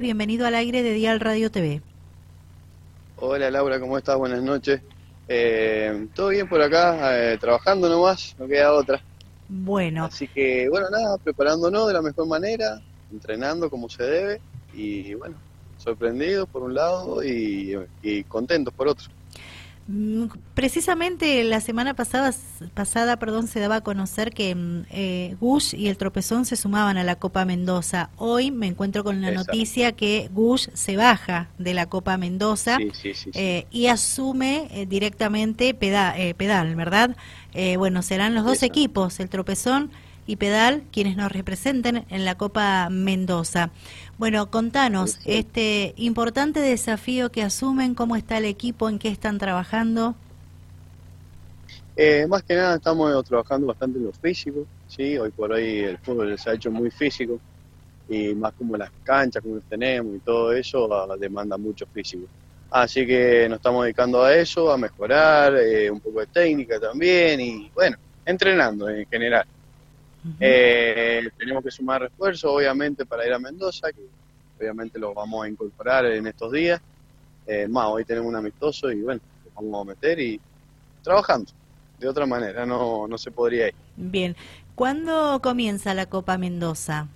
Bienvenido al aire de Dial Radio TV. Hola Laura, ¿cómo estás? Buenas noches. Eh, Todo bien por acá, eh, trabajando nomás, no queda otra. Bueno. Así que, bueno, nada, preparándonos de la mejor manera, entrenando como se debe y, bueno, sorprendidos por un lado y, y contentos por otro. Mm, precisamente la semana pasada, pasada perdón, se daba a conocer que mm, eh, Gush y el Tropezón se sumaban a la Copa Mendoza. Hoy me encuentro con la noticia que Gush se baja de la Copa Mendoza eh, y asume eh, directamente pedal, pedal ¿verdad? bueno, serán los dos equipos, el Tropezón y Pedal, quienes nos representen en la Copa Mendoza. Bueno, contanos este importante desafío que asumen, cómo está el equipo, en qué están trabajando. Eh, más que nada estamos trabajando bastante en lo físico, sí, hoy por hoy el fútbol se ha hecho muy físico y más como las canchas que tenemos y todo eso ah, demanda mucho físico. Así que nos estamos dedicando a eso, a mejorar, eh, un poco de técnica también y bueno, entrenando en general eh, tenemos que sumar refuerzos, obviamente, para ir a Mendoza, que obviamente lo vamos a incorporar en estos días. Eh, más, hoy tenemos un amistoso y bueno, lo vamos a meter y trabajando. De otra manera, no, no se podría ir. Bien. ¿Cuándo comienza la Copa Mendoza?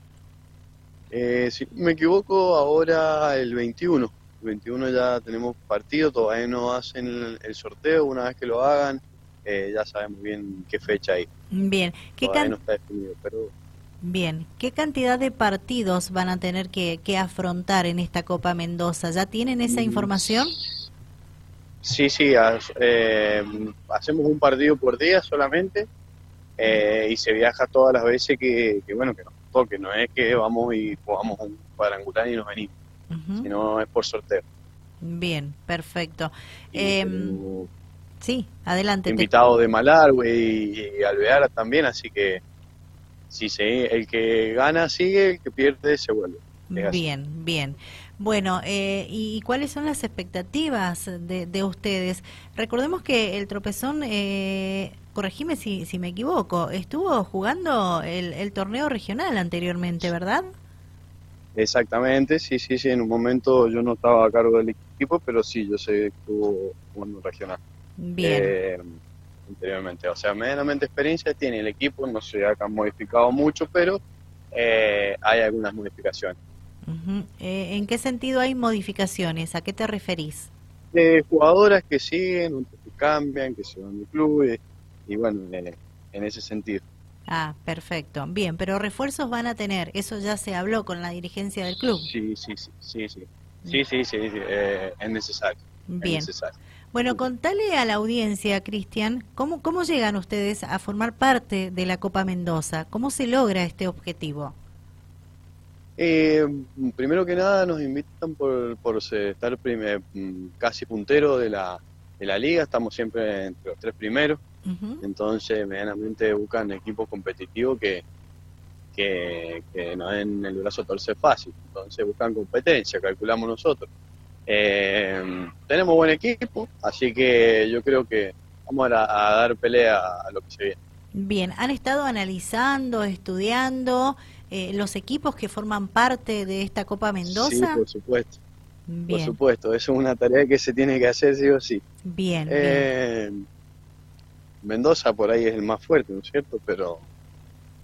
Eh, si me equivoco, ahora el 21. El 21 ya tenemos partido, todavía no hacen el sorteo. Una vez que lo hagan, eh, ya sabemos bien qué fecha hay. Bien, ¿qué no está definido, pero... Bien, ¿qué cantidad de partidos van a tener que, afrontar en esta Copa Mendoza? ¿Ya tienen esa mm, información? Sí, sí, eh, hacemos un partido por día solamente eh, y se viaja todas las veces que, bueno, que nos toque, no es que vamos y jugamos un cuadrangular y nos venimos, sino es por sorteo. Bien, perfecto. Sí, adelante. Invitado de Malargue y, Alvear también, así que si se, el que gana sigue, el que pierde se vuelve. Bien, bien. Bueno, eh, ¿y cuáles son las expectativas de, ustedes? Recordemos que el tropezón, eh, corregime si, si me equivoco, estuvo jugando el, el torneo regional anteriormente, ¿verdad? Exactamente, sí, sí, sí. En un momento yo no estaba a cargo del equipo, pero sí, yo sé que estuvo jugando regional. Bien. Eh, anteriormente. O sea, medianamente experiencia tiene el equipo, no se ha modificado mucho, pero eh, hay algunas modificaciones. Eh, ¿En qué sentido hay modificaciones? ¿A qué te referís? jugadoras que siguen, que cambian, que se van de clubes, y bueno, en ese sentido. Ah, perfecto. Bien, pero refuerzos van a tener, eso ya se habló con la dirigencia del club. Sí, sí, sí, sí, sí, sí, sí, sí, es necesario. Bien. Bueno, contale a la audiencia, Cristian, ¿cómo, ¿cómo llegan ustedes a formar parte de la Copa Mendoza? ¿Cómo se logra este objetivo? Eh, primero que nada nos invitan por, por estar mm, casi puntero de la, de la liga, estamos siempre entre los tres primeros, entonces medianamente buscan equipos competitivos que, que, que nos den el brazo a torcer fácil, entonces buscan competencia, calculamos nosotros. Eh, tenemos buen equipo, así que yo creo que vamos a, dar pelea a lo que se viene. Bien, ¿han estado analizando, estudiando eh, los equipos que forman parte de esta Copa Mendoza? Sí, por supuesto. Por supuesto, eso es una tarea que se tiene que hacer sí o sí. Bien, eh, Mendoza por ahí es el más fuerte, ¿no es cierto? Pero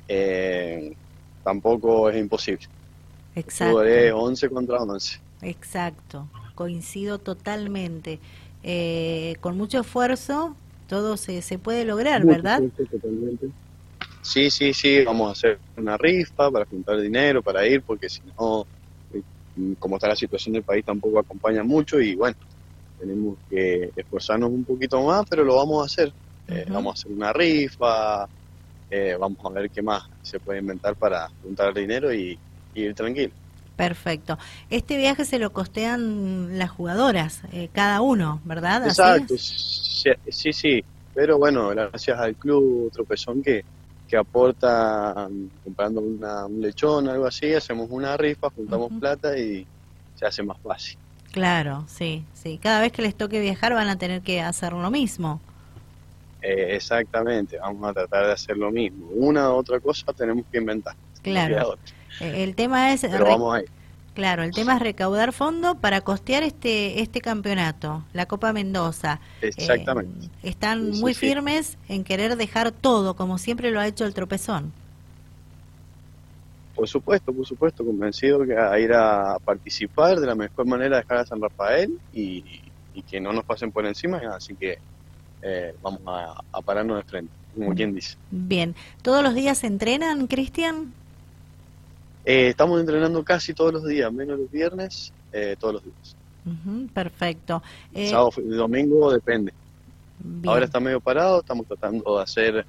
eh, tampoco es imposible. Exacto. Es 11 contra 11. Exacto coincido totalmente. Eh, con mucho esfuerzo todo se, se puede lograr, ¿verdad? Sí, sí, sí, vamos a hacer una rifa para juntar dinero, para ir, porque si no, eh, como está la situación del país, tampoco acompaña mucho y bueno, tenemos que esforzarnos un poquito más, pero lo vamos a hacer. Eh, vamos a hacer una rifa, vamos a ver qué más se puede inventar para juntar dinero y ir tranquilo. Perfecto. Este viaje se lo costean las jugadoras, eh, cada uno, ¿verdad? Exacto, sí, sí, pero bueno, gracias al club Tropezón que, que aporta um, comprando una, un lechón, algo así, hacemos una rifa, juntamos plata y se hace más fácil. Claro, sí, sí. Cada vez que les toque viajar van a tener que hacer lo mismo. Eh, exactamente, vamos a tratar de hacer lo mismo. Una u otra cosa tenemos que inventar. Claro. Eh, el tema es Claro, el tema es recaudar fondo para costear este este campeonato, la Copa Mendoza. Exactamente. Eh, están muy firmes en querer dejar todo, como siempre lo ha hecho el tropezón. Por supuesto, por supuesto, convencido que a ir a participar de la mejor manera de dejar a San Rafael y, que no nos pasen por encima, así que eh, vamos a, pararnos de frente, como quien dice. Bien, ¿todos los días se entrenan, Cristian? Eh, estamos entrenando casi todos los días, menos los viernes, eh, todos los días. perfecto. Sábado y domingo depende. Ahora está medio parado, estamos tratando de hacer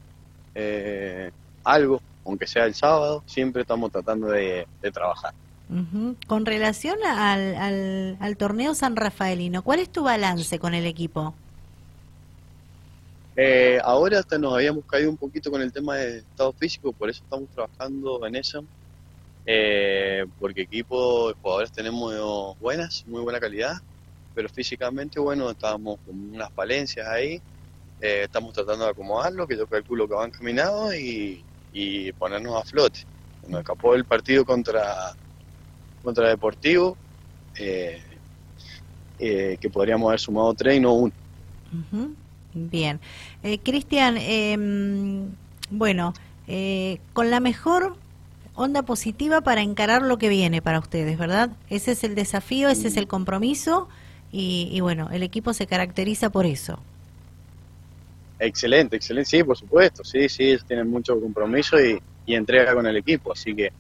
algo aunque sea el sábado, siempre estamos tratando de, trabajar. Con relación al, al, torneo San Rafaelino, ¿cuál es tu balance con el equipo? Eh, ahora hasta nos habíamos caído un poquito con el tema de estado físico, por eso estamos trabajando en eso. Eh, porque equipo jugadores tenemos buenas, muy buena calidad, pero físicamente, bueno, estábamos con unas falencias ahí. Eh, estamos tratando de acomodarlo, que yo calculo que van caminando y, y ponernos a flote. Nos escapó el partido contra, contra Deportivo, eh, eh, que podríamos haber sumado tres y no uno. Bien. Eh, Cristian, em, bueno, con la mejor onda positiva para encarar lo que viene para ustedes, ¿verdad? Ese es el desafío, ese es el compromiso y, y bueno, el equipo se caracteriza por eso. Excelente, excelente, sí, por supuesto, sí, sí, tienen mucho compromiso y, entrega con el equipo, así que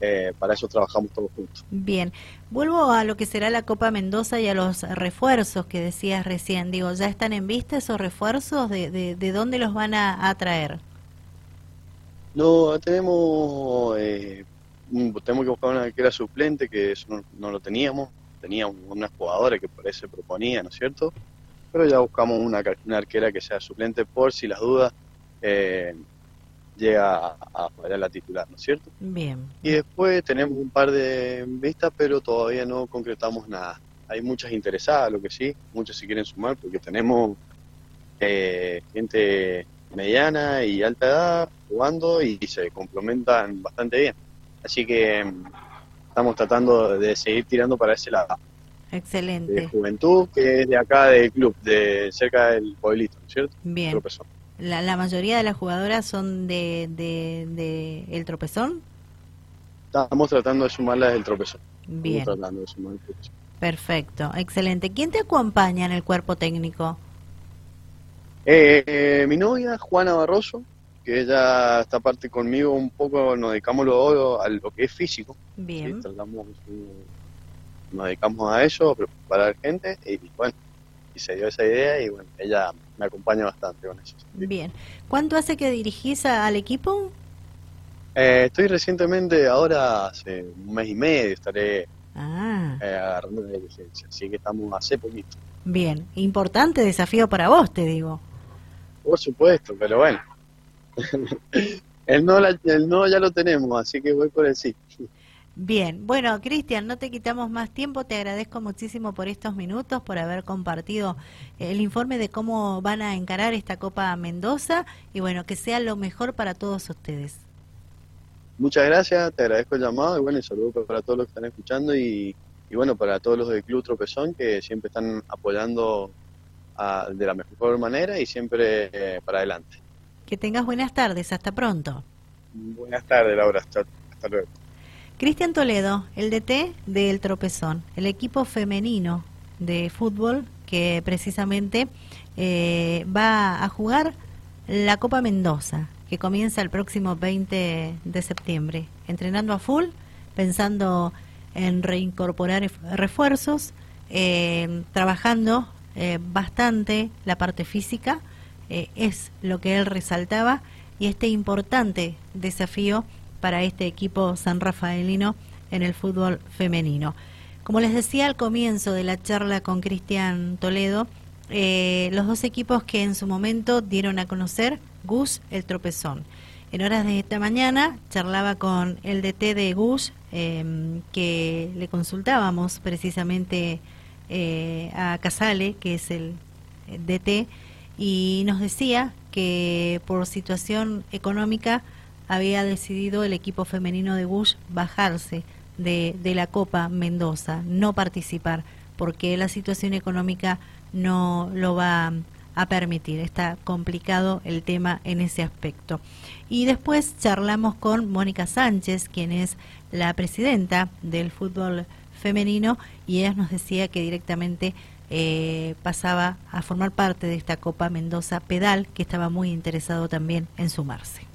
eh, para eso trabajamos todos juntos. Bien, vuelvo a lo que será la Copa Mendoza y a los refuerzos que decías recién, digo, ¿ya están en vista esos refuerzos? ¿De, de, dónde los van a, traer? No, tenemos, eh, tenemos que buscar una que era suplente, que eso no, no lo teníamos, teníamos unas jugadoras que por eso proponía, ¿no es cierto? pero ya buscamos una, arquera que sea suplente por si las dudas eh, llega a, a la titular, ¿no es cierto? Bien. Y después tenemos un par de vistas, pero todavía no concretamos nada. Hay muchas interesadas, lo que sí, muchos se quieren sumar porque tenemos eh, gente mediana y alta edad jugando y, se complementan bastante bien. Así que mm, estamos tratando de seguir tirando para ese lado. Excelente. De juventud, que es de acá del club, de cerca del pueblito, ¿cierto? Bien. Tropezón. La, la mayoría de las jugadoras son de, de, El Tropezón. Estamos tratando de sumarlas del Tropezón. Bien. Estamos tratando de sumar el tropezón. Perfecto, excelente. ¿Quién te acompaña en el cuerpo técnico? Eh, mi novia, Juana Barroso, que ella está parte conmigo un poco, nos dedicamos luego a lo que es físico. Bien. Tratamos nos dedicamos a eso, a preparar gente y bueno, y se dio esa idea y bueno, ella me acompaña bastante con eso. Bien. ¿Cuánto hace que dirigís al equipo? Eh, estoy recientemente, ahora hace un mes y medio, estaré ah. eh, agarrando la licencia, así que estamos hace poquito. Bien, importante desafío para vos, te digo. Por supuesto, pero bueno. el, no el no ya lo tenemos, así que voy por el sí. Bien, bueno, Cristian, no te quitamos más tiempo, te agradezco muchísimo por estos minutos, por haber compartido el informe de cómo van a encarar esta Copa Mendoza y bueno, que sea lo mejor para todos ustedes. Muchas gracias, te agradezco el llamado y bueno, y saludos para todos los que están escuchando y, bueno, para todos los del Club Tropezón que siempre están apoyando de la mejor manera y siempre eh, para adelante. Que tengas buenas tardes, hasta pronto. Buenas tardes, Laura, hasta luego. Cristian Toledo, el DT del Tropezón, el equipo femenino de fútbol que precisamente eh, va a jugar la Copa Mendoza, que comienza el próximo 20 de septiembre, entrenando a full, pensando en reincorporar refuerzos, eh, trabajando eh, bastante la parte física, es lo que él resaltaba, y este importante desafío para este equipo san rafaelino en el fútbol femenino. Como les decía al comienzo de la charla con Cristian Toledo, eh, los dos equipos que en su momento dieron a conocer Gus el tropezón. En horas de esta mañana charlaba con el DT de Gus, que le consultábamos precisamente eh, a Casale, que es el DT, y nos decía que por situación económica había decidido el equipo femenino de Bush bajarse de, de la Copa Mendoza, no participar, porque la situación económica no lo va a permitir. Está complicado el tema en ese aspecto. Y después charlamos con Mónica Sánchez, quien es la presidenta del fútbol femenino, y ella nos decía que directamente eh, pasaba a formar parte de esta Copa Mendoza Pedal, que estaba muy interesado también en sumarse.